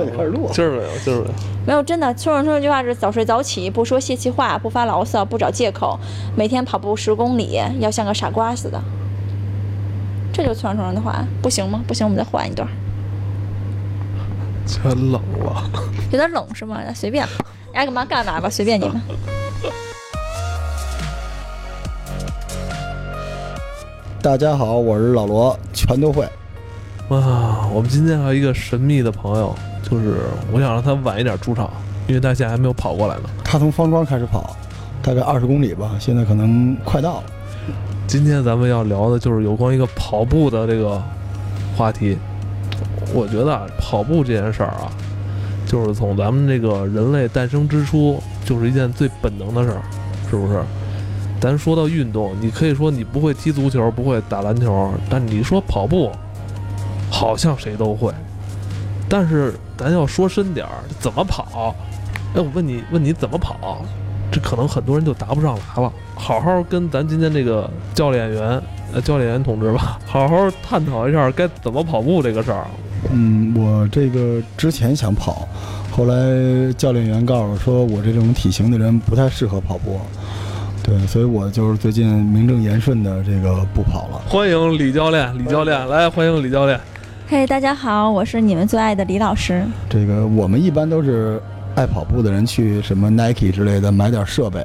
没有，开始录，今儿没有，今儿没有。没有，真的，村上春这句话是早睡早起，不说泄气话，不发牢骚，不找借口，每天跑步十公里，要像个傻瓜似的。这就是村上春树的话，不行吗？不行，我们再换一段。全冷了，有点冷是吗？那随便，爱干嘛干嘛吧，随便你们。大家好，我是老罗，全都会。哇，我们今天还有一个神秘的朋友，就是我想让他晚一点出场，因为他现在还没有跑过来呢。他从方庄开始跑，大概二十公里吧，现在可能快到了。今天咱们要聊的就是有关一个跑步的这个话题。我觉得啊，跑步这件事儿啊，就是从咱们这个人类诞生之初，就是一件最本能的事儿，是不是？咱说到运动，你可以说你不会踢足球，不会打篮球，但你说跑步，好像谁都会。但是咱要说深点儿，怎么跑？哎，我问你，问你怎么跑？这可能很多人就答不上来了。好好跟咱今天这个教练员，呃，教练员同志吧，好好探讨一下该怎么跑步这个事儿。嗯，我这个之前想跑，后来教练员告诉我说，我这种体型的人不太适合跑步。对，所以我就是最近名正言顺的这个不跑了。欢迎李教练，李教练来，欢迎李教练。嘿，大家好，我是你们最爱的李老师。这个我们一般都是爱跑步的人去什么 Nike 之类的买点设备，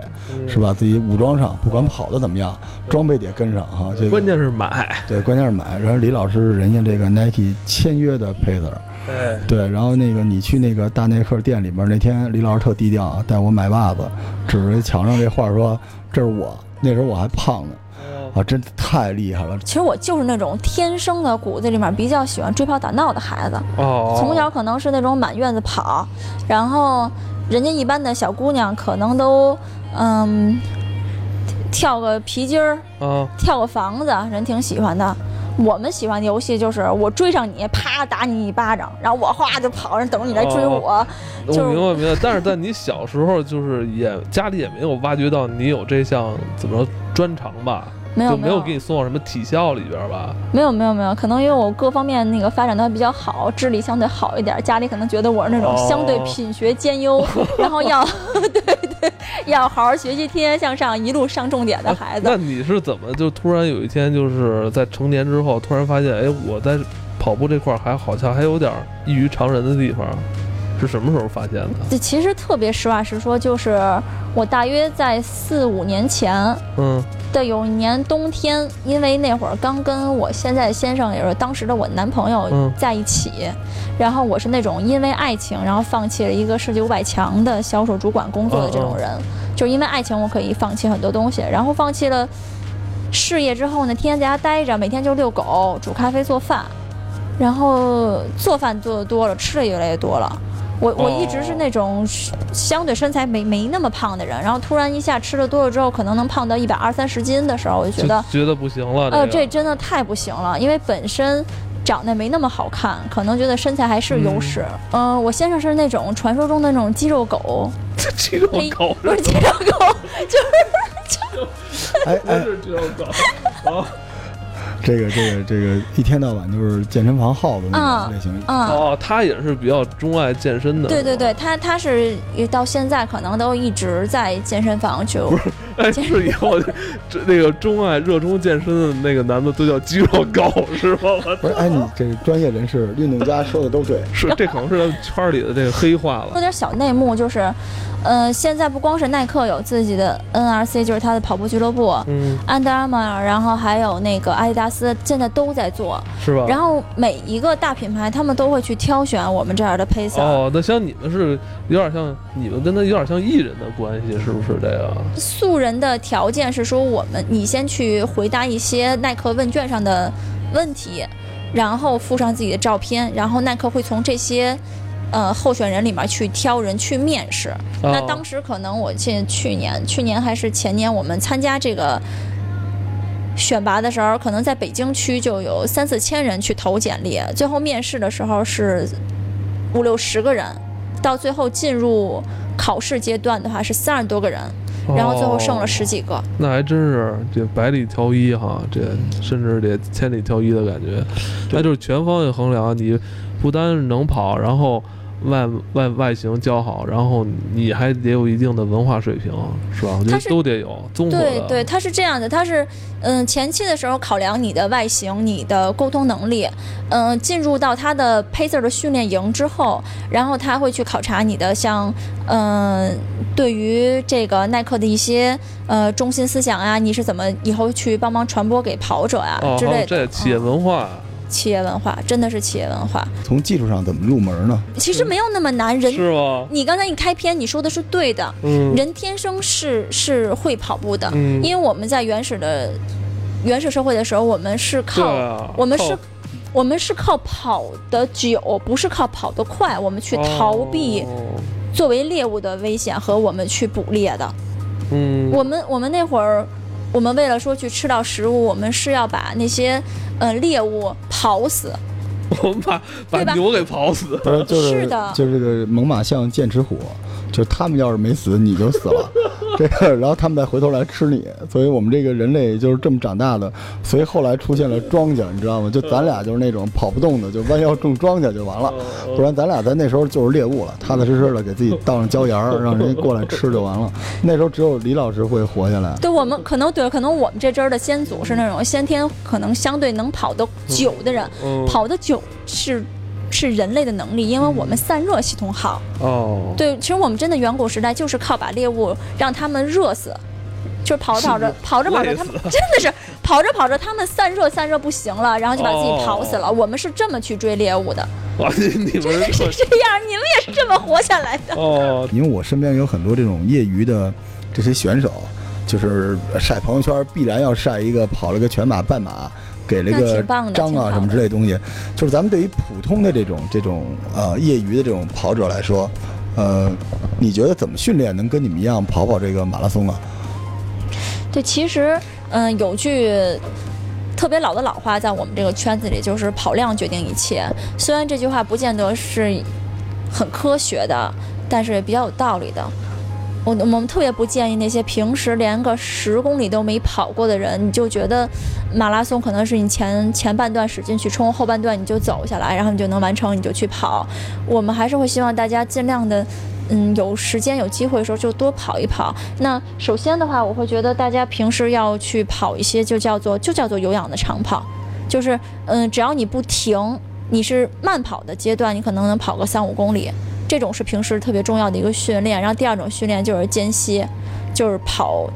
是吧？自己武装上，不管跑的怎么样，装备得跟上哈。这个关键是买，对，关键是买。然后李老师是人家这个 Nike 签约的 Pacer，哎，对。然后那个你去那个大耐克店里边，那天李老师特低调啊，带我买袜子，指着墙上这画说：“这是我。”那时候我还胖呢，啊，真的太厉害了。其实我就是那种天生的骨子里面比较喜欢追跑打闹的孩子，哦，从小可能是那种满院子跑，然后人家一般的小姑娘可能都嗯跳个皮筋儿，啊，跳个房子，人挺喜欢的。我们喜欢的游戏就是我追上你，啪打你一巴掌，然后我哗就跑，人等着你来追我。我就是明白明白。但是在你小时候，就是也家里也没有挖掘到你有这项怎么说专长吧？就没没有有给你送到什么体校里边吧？没有没有没有，可能因为我各方面那个发展的比较好，智力相对好一点，家里可能觉得我是那种哦相对品学兼优，然后要 对对要好好学习，天天向上，一路上重点的孩子。那你是怎么就突然有一天就是在成年之后，突然发现，哎，我在跑步这块儿还好像还有点异于常人的地方，是什么时候发现的？这其实特别实话实说，就是我大约在四五年前嗯的有一年冬天，因为那会儿刚跟我现在的先生，也是当时的我男朋友嗯在一起，然后我是那种因为爱情，然后放弃了一个世界五百强的销售主管工作的这种人，就因为爱情我可以放弃很多东西，然后放弃了事业之后呢，天天在家待着，每天就遛狗、煮咖啡、做饭，然后做饭做的多了，吃的越来越多了。我我一直是那种相对身材没没那么胖的人，然后突然一下吃的多了之后，可能能胖到一百二三十斤的时候，我就觉得，觉得不行了。呃，个。这真的太不行了，因为本身长得没那么好看，可能觉得身材还是优势。嗯、我先生是那种传说中的那种肌肉狗，肌肉狗 不是肌肉狗，就是哎哎，不是肌肉狗。啊这个这个这个一天到晚就是健身房耗子那种类型。嗯。哦，他也是比较钟爱健身的。对对对，他他是到现在可能都一直在健身房去。哎，是以后这那个钟爱热衷健身的那个男的都叫肌肉狗 是吗？不是，哎，你这个专业人士、运动家说的都对。是这可能是他圈里的这个黑话了。说点小内幕，就是，呃，现在不光是耐克有自己的 NRC，就是它的跑步俱乐部，嗯，安德阿玛，然后还有那个阿迪达斯，现在都在做。是吧？然后每一个大品牌，他们都会去挑选我们这样的 pacer。哦，那像你们是有点像，你们跟他有点像艺人的关系，是不是这个？素人的条件是说，我们你先去回答一些耐克问卷上的问题，然后附上自己的照片，然后耐克会从这些。呃，候选人里面去挑人去面试。那哦当时可能我记去年、去年还是前年，我们参加这个选拔的时候，可能在北京区就有三四千人去投简历，最后面试的时候是五六十个人，到最后进入考试阶段的话是三十多个人，然后最后剩了十几个。那还真是这百里挑一哈，这甚至得千里挑一的感觉。那就是全方位衡量，你不单是能跑，然后外外外形姣好，然后你还得有一定的文化水平，是吧？我觉得都得有综合的。对对，它是这样的，它是嗯前期的时候考量你的外形、你的沟通能力，嗯，进入到他的 Pacer 的训练营之后，然后他会去考察你的像嗯对于这个耐克的一些呃中心思想啊，你是怎么以后去帮忙传播给跑者啊、哦，之类的。这企业嗯文化，企业文化真的是企业文化，从技术上怎么入门呢？其实没有那么难。人，是吗？你刚才一开篇你说的是对的，嗯，人天生是是会跑步的，嗯因为我们在原始的原始社会的时候，我们是靠、啊我们是我们是靠跑得久，不是靠跑得快，我们去逃避哦作为猎物的危险和我们去捕猎的。嗯，我们我们那会儿，我们为了说去吃到食物，我们是要把那些嗯猎物跑死。我们把把牛给跑死。不是就是是的就是这个猛犸象剑齿虎，就是他们要是没死，你就死了。这个，然后他们再回头来吃你，所以我们这个人类就是这么长大的。所以后来出现了庄稼，你知道吗？就咱俩就是那种跑不动的，就弯腰种庄稼就完了。不然咱俩在那时候就是猎物了，踏踏实实的给自己倒上椒盐儿，让人家过来吃就完了。那时候只有李老师会活下来。对我们可能对，可能我们这支儿的先祖是那种先天可能相对能跑得久的人，嗯跑得久是是人类的能力，因为我们散热系统好。哦，对，其实我们真的远古时代就是靠把猎物让他们热死，就是跑着跑着跑着跑着，累他们 真的是跑着跑着，他们散热散热不行了，然后就把自己跑死哦。了。我们是这么去追猎物的，哇，你你们是这样，你们也是这么活下来的。哦，因为我身边有很多这种业余的这些选手，就是晒朋友圈必然要晒一个跑了个全马、半马，给了一个章啊什么之类的东西。就是咱们对于普通的这种这种呃业余的这种跑者来说，呃，你觉得怎么训练能跟你们一样跑跑这个马拉松啊？对，其实嗯、有句特别老的老话，在我们这个圈子里就是“跑量决定一切”。虽然这句话不见得是很科学的，但是也比较有道理的。我我们特别不建议那些平时连个十公里都没跑过的人，你就觉得马拉松可能是你前前半段使劲去冲，后半段你就走下来，然后你就能完成，你就去跑。我们还是会希望大家尽量的，嗯，有时间有机会的时候就多跑一跑。那首先的话，我会觉得大家平时要去跑一些就叫做就叫做有氧的长跑，就是嗯，只要你不停，你是慢跑的阶段，你可能能跑个三五公里，这种是平时特别重要的一个训练。然后第二种训练就是间歇，就是跑。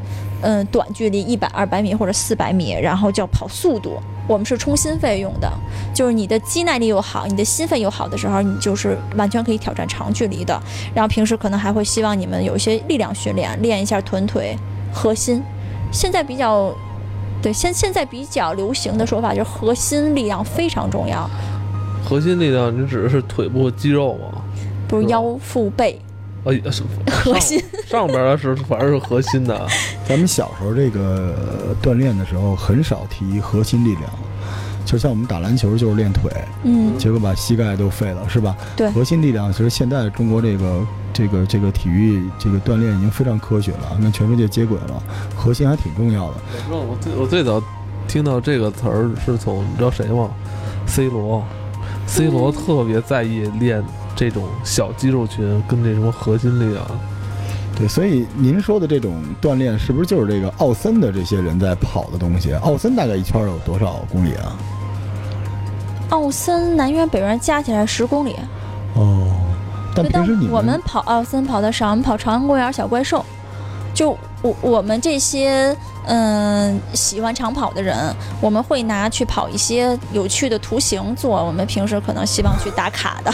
嗯，短距离一百、二百米或者四百米，然后叫跑速度。我们是冲心肺用的，就是你的肌耐力又好，你的心肺又好的时候，你就是完全可以挑战长距离的。然后平时可能还会希望你们有一些力量训练，练一下臀腿、核心。现在比较，对现现在比较流行的说法就是核心力量非常重要，核心力量，你指的是腿部肌肉吗？是吧不是腰腹背呃，是 核心。上上边的是 反正是核心的，咱们小时候这个呃锻炼的时候很少提核心力量，就像我们打篮球就是练腿，嗯，结果把膝盖都废了，是吧？对核心力量其实现在中国这个这个这个体育这个锻炼已经非常科学了，跟全世界接轨了，核心还挺重要的。我知道我最我最早听到这个词儿是从你知道谁吗？C 罗，C 罗特别在意练这种小肌肉群跟这什么核心力量。对，所以您说的这种锻炼是不是就是这个奥森的这些人在跑的东西？奥森大概一圈有多少公里啊？奥森南园北园加起来十公里。哦，但对，但平时你我们跑奥森跑的少，我们跑朝阳公园小怪兽。就我我们这些嗯喜欢长跑的人，我们会拿去跑一些有趣的图形做我们平时可能希望去打卡的。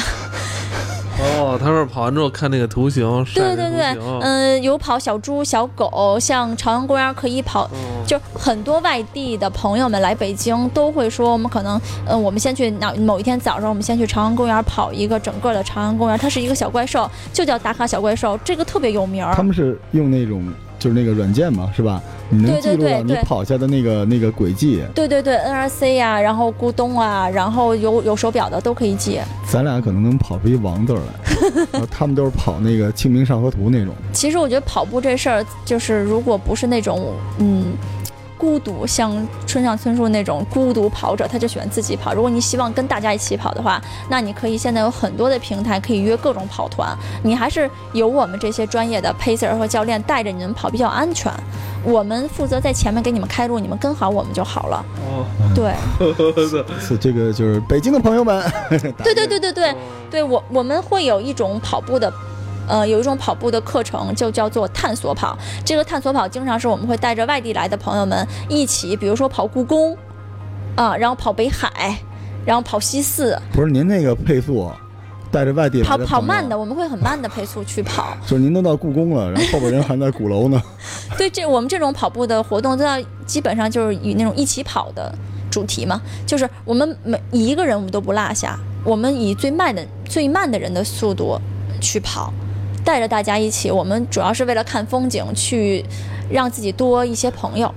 哦，他说跑完之后看那个图形，是对对对嗯，有跑小猪、小狗，像朝阳公园可以跑。嗯就很多外地的朋友们来北京都会说，我们可能，嗯，我们先去哪某一天早上，我们先去朝阳公园跑一个整个的朝阳公园，它是一个小怪兽，就叫打卡小怪兽，这个特别有名儿。他们是用那种就是那个软件嘛，是吧？你能记录到你跑下的那个那个轨迹。对对对，NRC 呀、然后咕咚啊，然后有有手表的都可以记。咱俩可能能跑出一王字儿来，然后他们都是跑那个《清明上河图》那种。其实我觉得跑步这事儿，就是如果不是那种嗯孤独，像村上春树那种孤独跑者，他就喜欢自己跑。如果你希望跟大家一起跑的话，那你可以现在有很多的平台可以约各种跑团，你还是有我们这些专业的 pacer 和教练带着你们跑比较安全。我们负责在前面给你们开路，你们跟好我们就好了。哦，对，是 这个就是北京的朋友们，对对对对对，对我我们会有一种跑步的。呃，有一种跑步的课程就叫做探索跑。这个探索跑经常是我们会带着外地来的朋友们一起，比如说跑故宫，啊，然后跑北海，然后跑西四。不是您那个配速，带着外地来跑跑慢的，，我们会很慢的配速去跑。就是您都到故宫了，然后后边人还在鼓楼呢。对，这我们这种跑步的活动都要基本上就是以那种一起跑的主题嘛，就是我们每一个人我们都不落下，我们以最慢的最慢的人的速度去跑，带着大家一起。我们主要是为了看风景，去让自己多一些朋友。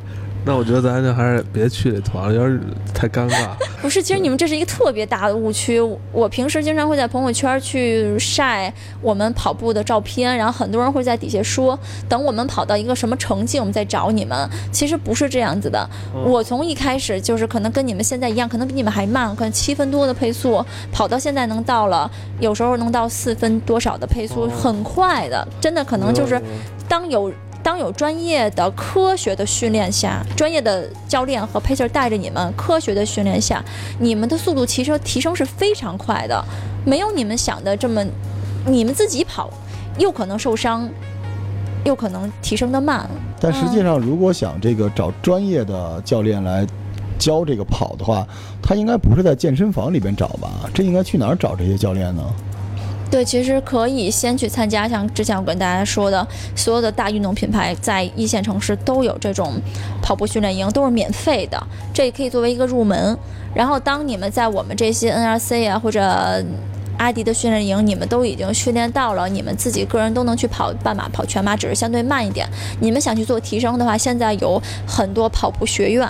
那我觉得咱就还是别去这团了，有点太尴尬。不是，其实你们这是一个特别大的误区。我平时经常会在朋友圈去晒我们跑步的照片，然后很多人会在底下说，等我们跑到一个什么成绩，我们再找你们。其实不是这样子的。我从一开始就是可能跟你们现在一样，可能比你们还慢，可能七分多的配速，跑到现在能到了，有时候能到四分多少的配速，哦很快的，真的可能就是当有当有专业的、科学的训练下，专业的教练和 pacer 带着你们科学的训练下，你们的速度提升提升是非常快的，没有你们想的这么，你们自己跑又可能受伤，又可能提升的慢。但实际上，如果想这个找专业的教练来教这个跑的话，他应该不是在健身房里边找吧？这应该去哪儿找这些教练呢？对，其实可以先去参加，像之前我跟大家说的，所有的大运动品牌在一线城市都有这种跑步训练营，都是免费的，这也可以作为一个入门。然后，当你们在我们这些 NRC 啊或者阿迪的训练营，你们都已经训练到了，你们自己个人都能去跑半马、跑全马，只是相对慢一点。你们想去做提升的话，现在有很多跑步学院，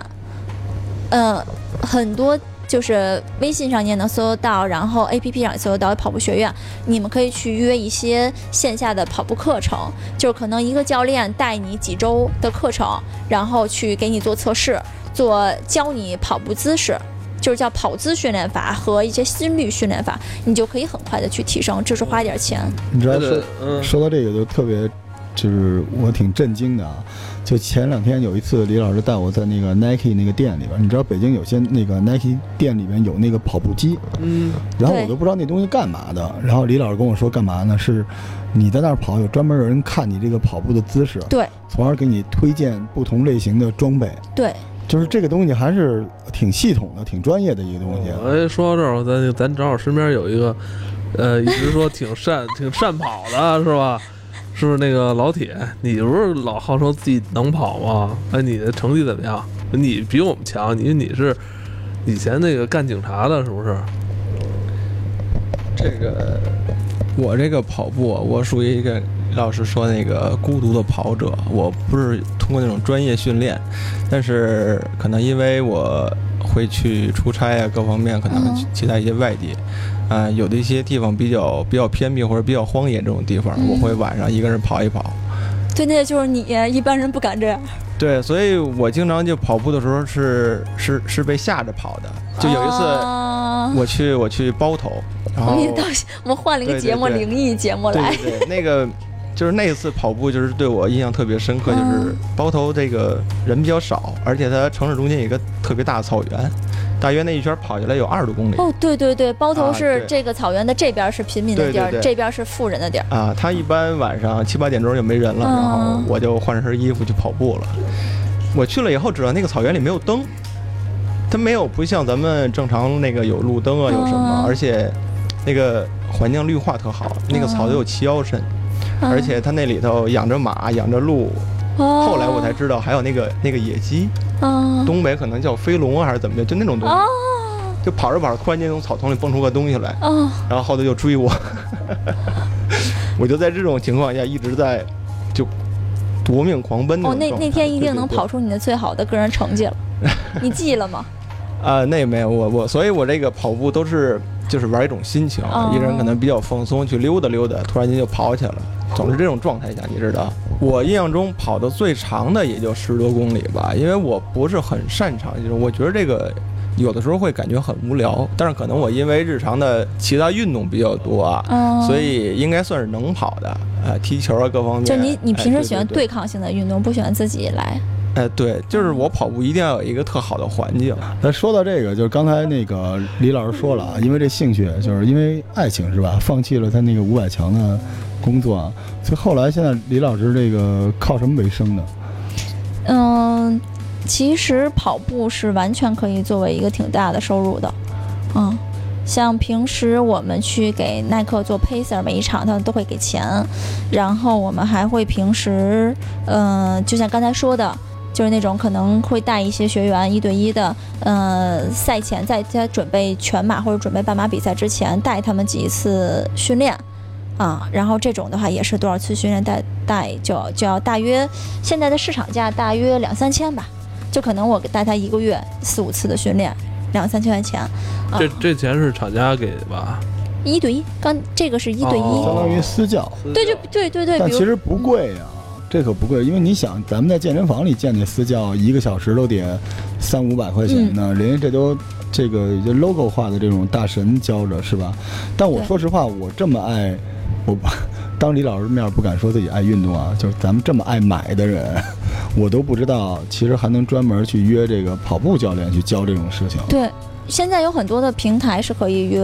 嗯，很多就是微信上你也能搜得到，然后 A P P 上也搜得到跑步学院，你们可以去约一些线下的跑步课程，就是可能一个教练带你几周的课程，然后去给你做测试，做教你跑步姿势。就是叫跑姿训练法和一些心率训练法，你就可以很快的去提升，只是花一点钱。你知道说说到这个就特别，就是我挺震惊的啊！就前两天有一次，李老师带我在那个 Nike 那个店里边，你知道北京有些那个 Nike 店里边有那个跑步机，嗯，然后我都不知道那东西干嘛的。然后李老师跟我说干嘛呢？是你在那儿跑，有专门有人看你这个跑步的姿势，对从而给你推荐不同类型的装备。对，就是这个东西还是挺系统的、挺专业的一个东西。哎，说到这儿，咱咱正好身边有一个，呃，一直说挺善挺善跑的，是吧？是不是那个老铁？你不是老号称自己能跑吗？哎，你的成绩怎么样？你比我们强，你你是以前那个干警察的，是不是？这个我这个跑步，我属于一个老师说那个孤独的跑者。我不是通过那种专业训练，但是可能因为我会去出差啊，各方面可能嗯其他一些外地，啊、有的一些地方比较比较偏僻或者比较荒野这种地方，嗯我会晚上一个人跑一跑。对，那就是你，一般人不敢这样。对，所以我经常就跑步的时候是是是被吓着跑的。就有一次啊我去我去包头，然后我们到，我们换了一个节目，对灵异节目来。对对对，那个就是那一次跑步，就是对我印象特别深刻，就是嗯包头这个人比较少，而且它城市中间有一个特别大的草原，大约那一圈跑下来有二十多公里。哦，对对对，包头啊是这个草原的这边是平民的地儿，这边是富人的地儿。啊，他一般晚上七八点钟就没人了，嗯。然后我就换身衣服去跑步了。我去了以后知道那个草原里没有灯，它没有不像咱们正常那个有路灯啊有什么，嗯而且那个环境绿化特好，那个草都有齐腰深，嗯。而且它那里头养着马养着鹿，哦。后来我才知道还有那个那个野鸡，啊东北可能叫飞龙啊还是怎么的，就那种东西，哦就跑着跑着，突然间从草丛里蹦出个东西来，哦，然后后头就追我，我就在这种情况下一直在就夺命狂奔哦，那那天一定能跑出你的最好的个人成绩了，你记了吗？啊、那没有我我，所以我这个跑步都是就是玩一种心情，哦一个人可能比较放松，去溜达溜达，突然间就跑起来了，总是这种状态下，你知道。我印象中跑的最长的也就十多公里吧，因为我不是很擅长，就是我觉得这个有的时候会感觉很无聊，但是可能我因为日常的其他运动比较多啊，嗯，所以应该算是能跑的，呃，踢球啊各方面。就你你平时哎喜欢对抗性的运动，不喜欢自己来。哎，对，就是我跑步一定要有一个特好的环境。那说到这个，就是刚才那个李老师说了啊，因为这兴趣，就是因为爱情是吧？放弃了他那个五百强的工作啊，所以后来现在李老师这个靠什么为生呢？嗯，其实跑步是完全可以作为一个挺大的收入的，嗯。像平时我们去给耐克做 pacer，每一场他们都会给钱，然后我们还会平时，嗯、就像刚才说的，就是那种可能会带一些学员一对一的，呃，赛前在在准备全马或者准备半马比赛之前带他们几次训练，啊，然后这种的话也是多少次训练带带就要就要大约现在的市场价大约两三千吧，就可能我带他一个月四五次的训练，两三千块钱，啊这这钱是厂家给的吧？一对一，刚这个是一对一，哦。相当于私教，对就对对对，但其实不贵呀、这可不贵，因为你想，咱们在健身房里见那私教，一个小时都得三五百块钱嗯。呢，人家这都这个就 logo 化的这种大神教着是吧？但我说实话，我这么爱，我当李老师面不敢说自己爱运动啊，就是咱们这么爱买的人，我都不知道，其实还能专门去约这个跑步教练去教这种事情。对，现在有很多的平台是可以约，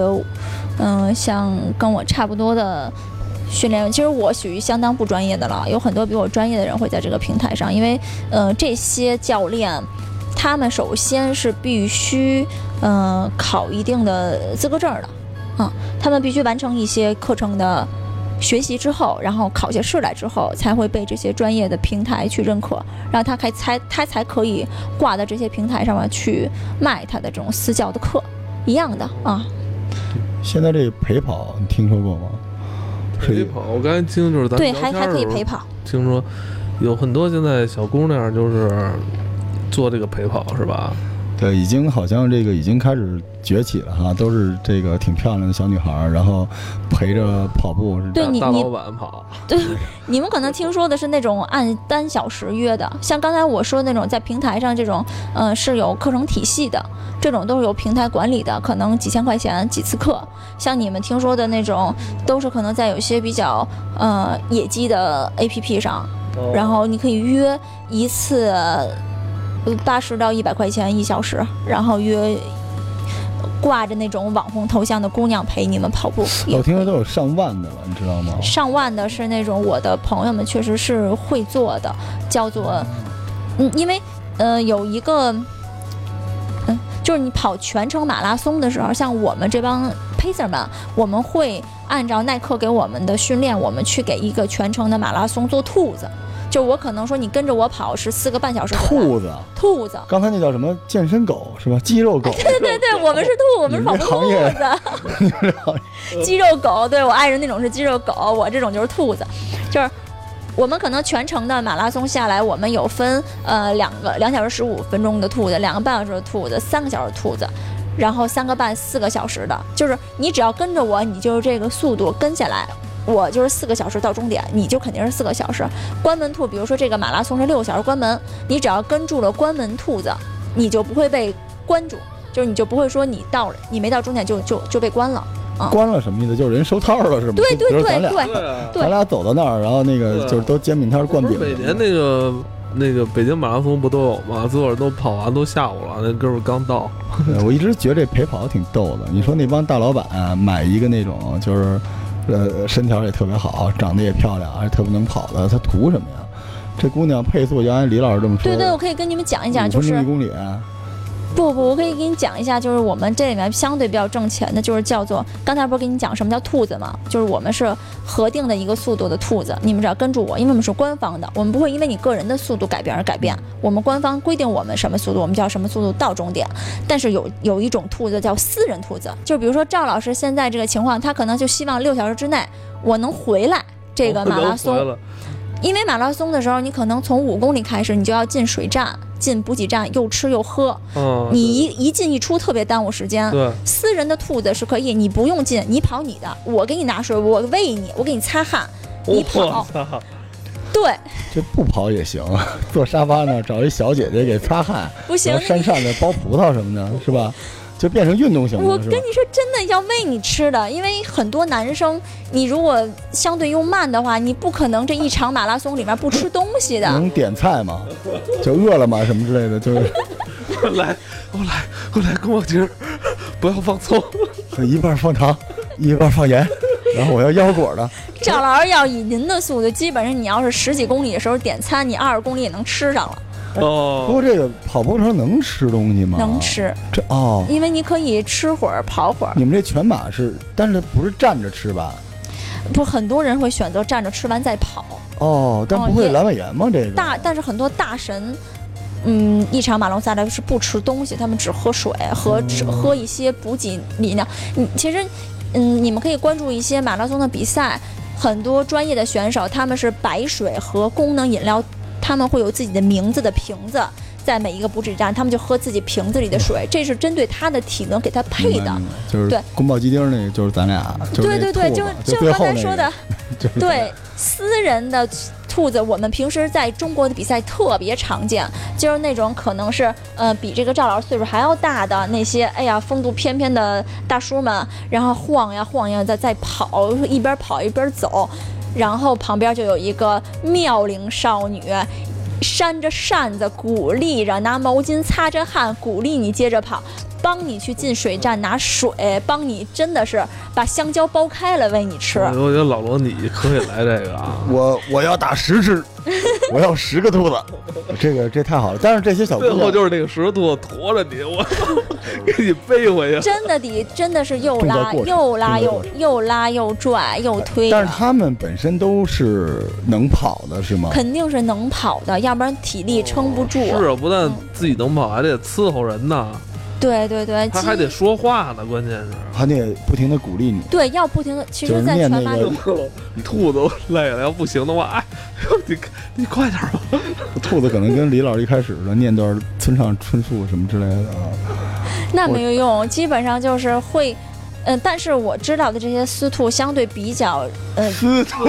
嗯、像跟我差不多的训练，其实我属于相当不专业的了，有很多比我专业的人会在这个平台上，因为呃这些教练。他们首先是必须，呃，考一定的资格证的，啊，他们必须完成一些课程的学习之后，然后考下试来之后，才会被这些专业的平台去认可，然后他才才他才可以挂在这些平台上面去卖他的这种私教的课，一样的啊。现在这陪跑你听说过吗？陪跑，我刚才听就是咱对，还还可以陪跑。听说有很多现在小姑娘就是做这个陪跑是吧？对，已经好像这个已经开始崛起了哈，都是这个挺漂亮的小女孩儿，然后陪着跑步大对大老板跑，对，你们可能听说的是那种按单小时约的，像刚才我说的那种在平台上这种，呃，是有课程体系的，这种都是有平台管理的，可能几千块钱几次课。像你们听说的那种，都是可能在有些比较呃野鸡的 APP 上，然后你可以约一次八十到一百块钱一小时，然后约挂着那种网红头像的姑娘陪你们跑步。我听说都有上万的了，你知道吗？上万的是那种我的朋友们确实是会做的，叫做，嗯，因为呃有一个，嗯，就是你跑全程马拉松的时候，像我们这帮 pacer 们，我们会按照耐克给我们的训练，我们去给一个全程的马拉松做兔子。就我可能说你跟着我跑是四个半小时，兔子，兔子，刚才那叫什么？健身狗是吧？肌肉狗，对对对，我们是兔，我们是跑步兔子。肌肉狗，对我爱人那种是肌肉狗，我这种就是兔子，就是我们可能全程的马拉松下来，我们有分呃两个两小时十五分钟的兔子，两个半小时的兔子，三个小时的兔子。然后三个半四个小时的，就是你只要跟着我，你就是这个速度跟下来，我就是四个小时到终点，你就肯定是四个小时。关门兔，比如说这个马拉松是六个小时关门，你只要跟住了关门兔子，你就不会被关住，就是你就不会说你到了你没到终点就就就被关了。关了什么意思？就是人收套了是吗？对对对对咱俩走到那儿，然后那个就是都煎饼摊灌饼。每年那个那个北京马拉松不都有吗？最后都跑完都下午了，那哥们儿刚到，我一直觉得这陪跑挺逗的。你说那帮大老板、买一个那种就是，呃，身条也特别好，长得也漂亮，还特别能跑的，他图什么呀？这姑娘配速，就按李老师这么说，对对，我可以跟你们讲一讲，就是一公里，不不，我可以给你讲一下，就是我们这里面相对比较挣钱的，就是叫做刚才不是跟你讲什么叫兔子吗？就是我们是核定的一个速度的兔子，你们只要跟住我，因为我们是官方的，我们不会因为你个人的速度改变而改变，我们官方规定我们什么速度，我们就要什么速度到终点。但是有有一种兔子叫私人兔子，就比如说赵老师现在这个情况，他可能就希望六小时之内我能回来这个马拉松，因为马拉松的时候，你可能从五公里开始，你就要进水站、进补给站，又吃又喝，嗯，你一一进一出特别耽误时间。对。私人的兔子是可以，你不用进，你跑你的，我给你拿水，我喂你，我给你擦汗，你跑。对，这不跑也行，坐沙发那儿找一小姐姐给擦汗，不行。然后，扇扇子剥葡萄什么的，是吧？就变成运动型我的，是吧？跟你说，真的要喂你吃的，因为很多男生，你如果相对又慢的话，你不可能这一场马拉松里面不吃东西的。能点菜吗？就饿了么什么之类的，就是来，我来，我来跟我劲儿，不要放葱。一半放糖，一半放盐，然后我要腰果的。赵老师要以您的速度，基本上你要是十几公里的时候点餐，你二十公里也能吃上了，不哦过，这个跑步时候能吃东西吗？能。吃，这哦，因为你可以吃会儿跑会儿。你们这全马是，但是不是站着吃吧？不，很多人会选择站着吃完再跑。哦，但不会阑尾炎吗？这个大，但是很多大神，嗯，一场马拉松下来是不吃东西，他们只喝水和只喝一些补给饮料。你其实，嗯，你们可以关注一些马拉松的比赛，很多专业的选手他们是白水和功能饮料，他们会有自己的名字的瓶子。在每一个补给站，他们就喝自己瓶子里的水，这是针对他的体能给他配的。就是对宫保鸡丁那个，就是咱俩，就是对对对，就就就刚才说的，就是对，私人的兔子，我们平时在中国的比赛特别常见，就是那种可能是呃比这个赵老师岁数还要大的那些，哎呀风度翩翩的大叔们，然后晃呀晃呀在在跑，一边跑一边走，然后旁边就有一个妙龄少女。扇着扇子鼓励着，拿毛巾擦着汗，鼓励你接着跑，帮你去进水站拿水，帮你真的是把香蕉剥开了喂你吃。我觉得老罗你可以来这个啊。我我要打十只，我要十个兔子，这个这太好了。但是这些小姑最后就是那个十个兔子驮着你，我操，给你背回去。真的得真的是又拉又拉又又拉又拽又推但是他们本身都是能跑的，是吗？肯定是能跑的，要不然体力撑不住。是啊，不但自己能跑，还得伺候人呢，对对对，其他还得说话呢，关键是。还得不停的鼓励你。对要不停的。其实，在全马念那个里，兔子都累了，要不行的话，哎，你你快点吧。兔子可能跟李老师一开始的，念段村上春树什么之类的啊。那没有用，基本上就是会。嗯，但是我知道的这些私兔相对比较，嗯，私兔，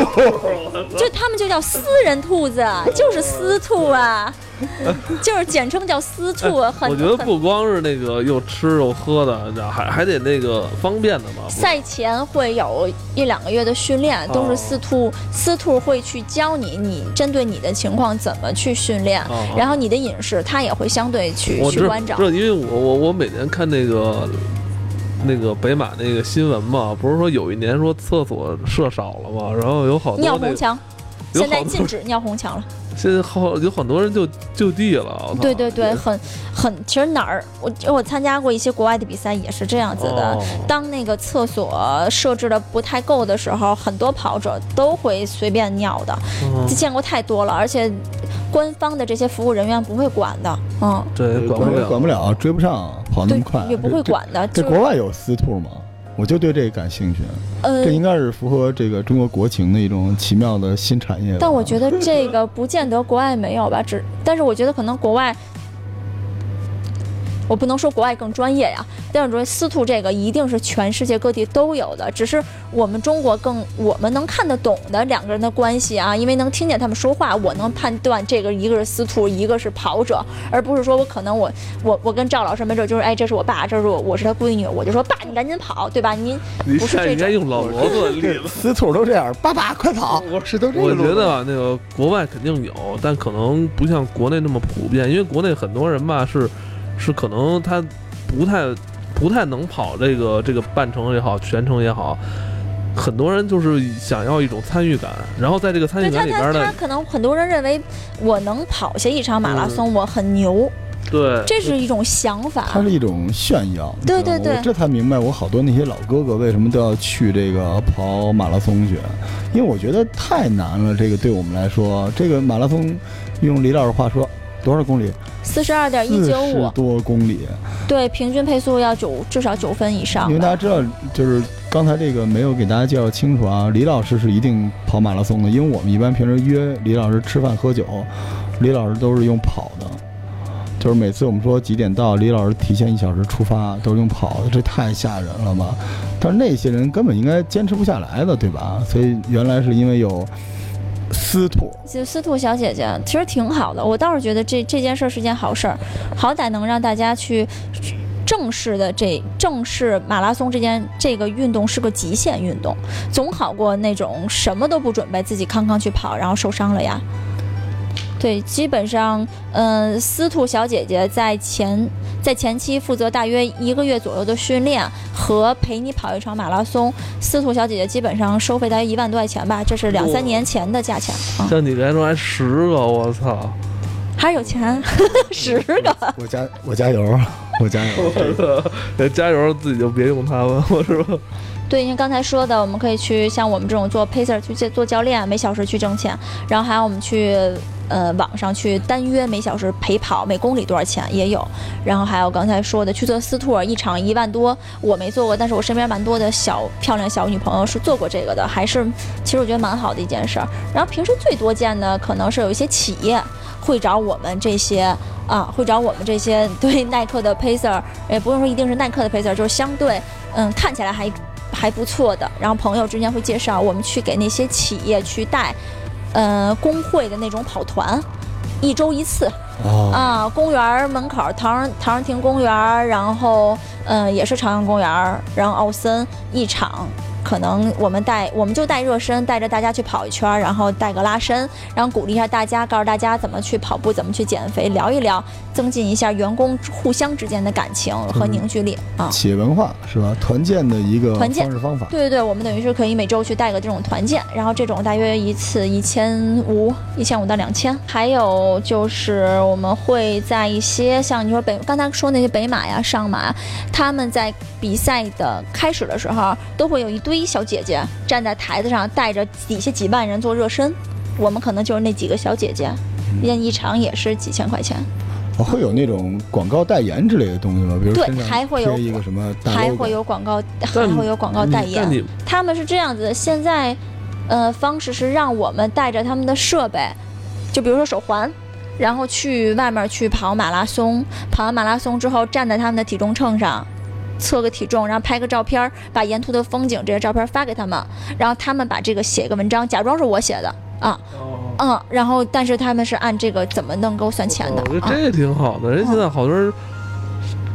就他们就叫私人兔子，就是私兔啊，就是简称叫私兔。很我觉得不光是那个又吃又喝的，还还得那个方便的嘛。赛前会有一两个月的训练，都是私兔，私兔会去教你，你针对你的情况怎么去训练，哦然后你的饮食它也会相对去去关照知。道，因为我我我每年看那个那个北马那个新闻嘛，不是说有一年说厕所设少了嘛，然后有好多那个尿红墙，现在禁止尿红墙了。现在好有很多人就就地了。对对对，很很，其实哪儿我我参加过一些国外的比赛，也是这样子的。哦当那个厕所设置的不太够的时候，很多跑者都会随便尿的，嗯见过太多了，而且官方的这些服务人员不会管的，嗯，对管不了，管不了，追不上，跑那么快，，也不会。管的，这国外有私兔吗？我就对这个感兴趣，呃这，应该是符合这个中国国情的一种奇妙的新产业。但我觉得这个不见得国外没有吧，只但是我觉得可能国外。我不能说国外更专业呀，但是我觉得私兔这个一定是全世界各地都有的，只是我们中国更我们能看得懂的两个人的关系啊，因为能听见他们说话，我能判断这个一个是司兔，一个是跑者，而不是说我可能我我我跟赵老师没准就是哎这是我爸，这是我我是他闺女，我就说爸你赶紧跑，对吧？您你不是应该用老罗做例这子。私兔都这样，爸爸快跑！我是都这样我觉得啊，那个国外肯定有，但可能不像国内那么普遍，因为国内很多人吧是是可能他不太不太能跑这个这个半程也好，全程也好，很多人就是想要一种参与感，然后在这个参与感里边呢，可能很多人认为我能跑下一场马拉松，我很牛，对，这是一种想法它。是一种炫耀。对对对我这才明白我好多那些老哥哥为什么都要去这个跑马拉松去，因为我觉得太难了。这个对我们来说，这个马拉松，用李老师话说，多少公里？四十二点一九五，多公里。对，平均配速要九至少九分以上因为大家。知道，就是刚才这个没有给大家介绍清楚啊。李老师是一定跑马拉松的，因为我们一般平时约李老师吃饭喝酒，李老师都是用跑的。就是每次我们说几点到，李老师提前一小时出发，都是用跑的，这太吓人了吧？但是那些人根本应该坚持不下来的，对吧？所以原来是因为有司徒，就司徒小姐姐其实挺好的，我倒是觉得这这件事儿是件好事儿，好歹能让大家去正式的这正式马拉松这件这个运动是个极限运动，总好过那种什么都不准备自己康康去跑，然后受伤了呀。对，基本上，嗯、司徒小姐姐在前在前期负责大约一个月左右的训练和陪你跑一场马拉松。司徒小姐姐基本上收费大约一万多块钱吧，这是两三年前的价钱啊。像你刚才说还十个，我操！还是有钱，十个。我加我加油，我加油。得加油，自己就别用它了，我是吧？对，因为刚才说的，我们可以去像我们这种做 pacer 去做做教练，每小时去挣钱，然后还有我们去呃网上去单约每小时陪跑，每公里多少钱也有。然后还有刚才说的去做私托，一场一万多，我没做过，但是我身边蛮多的小漂亮小女朋友是做过这个的，还是其实我觉得蛮好的一件事儿。然后平时最多见的可能是有一些企业会找我们这些啊，会找我们这些对 耐克的 pacer，也不用说一定是耐克的 pacer，就是相对嗯看起来还还不错的，然后朋友之间会介绍我们去给那些企业去带，呃工会的那种跑团，一周一次哦，啊，公园门口唐人唐人亭公园，然后嗯、呃也是朝阳公园，然后奥森一场。可能我们带我们就带热身，带着大家去跑一圈儿，然后带个拉伸，然后鼓励一下大家，告诉大家怎么去跑步，怎么去减肥，聊一聊，增进一下员工互相之间的感情和凝聚力啊。企业文化是吧？团建的一个团建方式方法。对对对，我们等于是可以每周去带个这种团建，然后这种大约一次一千五，一千五到两千。还有就是我们会在一些像你说北刚才说那些北马呀、上马，他们在比赛的开始的时候，都会有一堆小姐姐站在台子上，带着底下几万人做热身。我们可能就是那几个小姐姐，练一场也是几千块钱。哦会有那种广告代言之类的东西吗？比如对还会有一个什么还会有广告，还会有广告代言他们是这样子的，现在，呃，方式是让我们带着他们的设备，就比如说手环，然后去外面去跑马拉松，跑完马拉松之后站在他们的体重秤上。测个体重，然后拍个照片，把沿途的风景这些照片发给他们，然后他们把这个写个文章，假装是我写的啊，嗯，然后但是他们是按这个怎么能够算钱的啊我觉得这，个挺好的。人现在好多人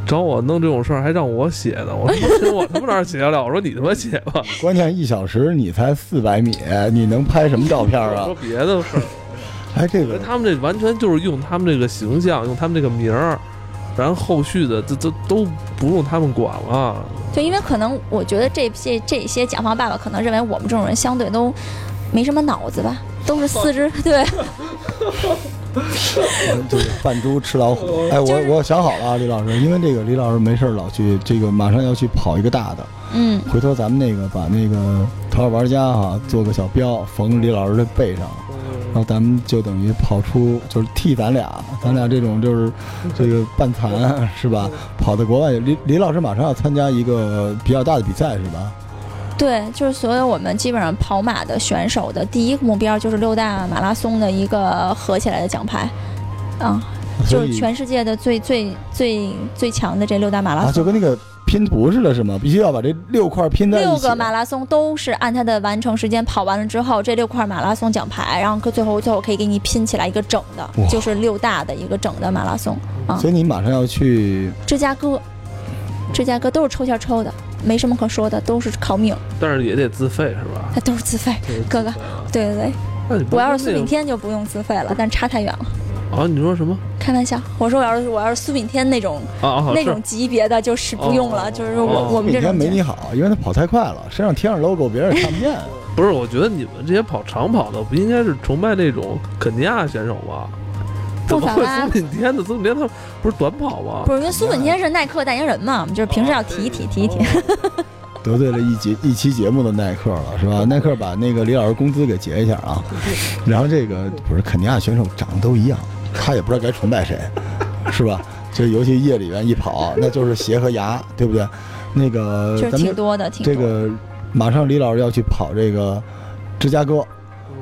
找我弄这种事儿，还让我写的。我说我他妈哪儿写得了？我说你他妈写吧。关键一小时你才四百米，你能拍什么照片啊 说？别的事儿，哎，这个他们这完全就是用他们这个形象，用他们这个名儿，然后后续的这这都不用他们管了。就因为可能我觉得这这这些甲方爸爸可能认为我们这种人相对都没什么脑子吧，都是四肢 对。就是扮猪吃老虎。哎，我我想好了啊，李老师，因为这个李老师没事儿老去这个马上要去跑一个大的，嗯，回头咱们那个把那个头号玩家哈做个小标缝李老师的背上，然后咱们就等于跑出就是替咱俩，咱俩这种就是这个半残是吧？跑到国外，李李老师马上要参加一个比较大的比赛是吧？对，就是所有我们基本上跑马的选手的第一个目标就是六大马拉松的一个合起来的奖牌，啊，就是全世界的最最最最强的这六大马拉啊，就。跟那个拼图似的，是吗？必须要把这六块拼在一起。六个马拉松都是按它的完成时间跑完了之后，这六块马拉松奖牌，然后最后最后可以给你拼起来一个整的，就是六大的一个整的马拉松啊。所以你马上要去芝加哥，芝加哥都是抽签抽的，没什么可说的，都是靠命，但是也得自费是吧？它都是自费。哥哥对对对，那我要是苏炳添就不用自费了，但差太远了。啊？你说什么？开玩笑，我说我要是我要是苏炳添那种啊啊，那种级别的，就是不用了，哦就是我哦我们这种每天没你好，因为他跑太快了，身上贴上 logo，别人也看不见。不是？我觉得你们这些跑长跑的，不应该是崇拜那种肯尼亚选手吗？怎么会苏炳添的？苏炳添他不是短跑吗？不是因为苏炳添是耐克代言人嘛，我们就是平时要提一提提一提。得罪了一节一期节目的耐克了，是吧？耐克把那个李老师工资给结一下啊。然后这个不是肯尼亚选手长得都一样，他也不知道该崇拜谁，是吧？就尤其夜里边一跑，那就是鞋和牙，对不对？那个就是咱们挺多的，挺多的。这个马上李老师要去跑这个芝加哥，嗯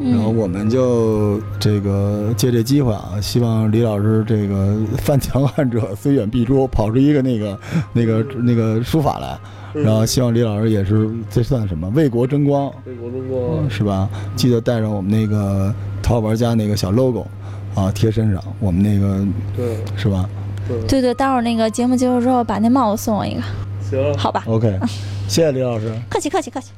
然后我们就这个借这机会啊，希望李老师这个犯强汉者虽远必诛，跑出一个那个 那个那个书法来。然后希望李老师也是这算什么为国争光，为国争光，是吧？记得带上我们那个淘宝玩家那个小 logo 啊，贴身上，我们那个对是吧对，对对，待会儿那个节目结束之后，把那帽子送我一个，行。好吧？？OK，谢谢李老师。客气客气客气。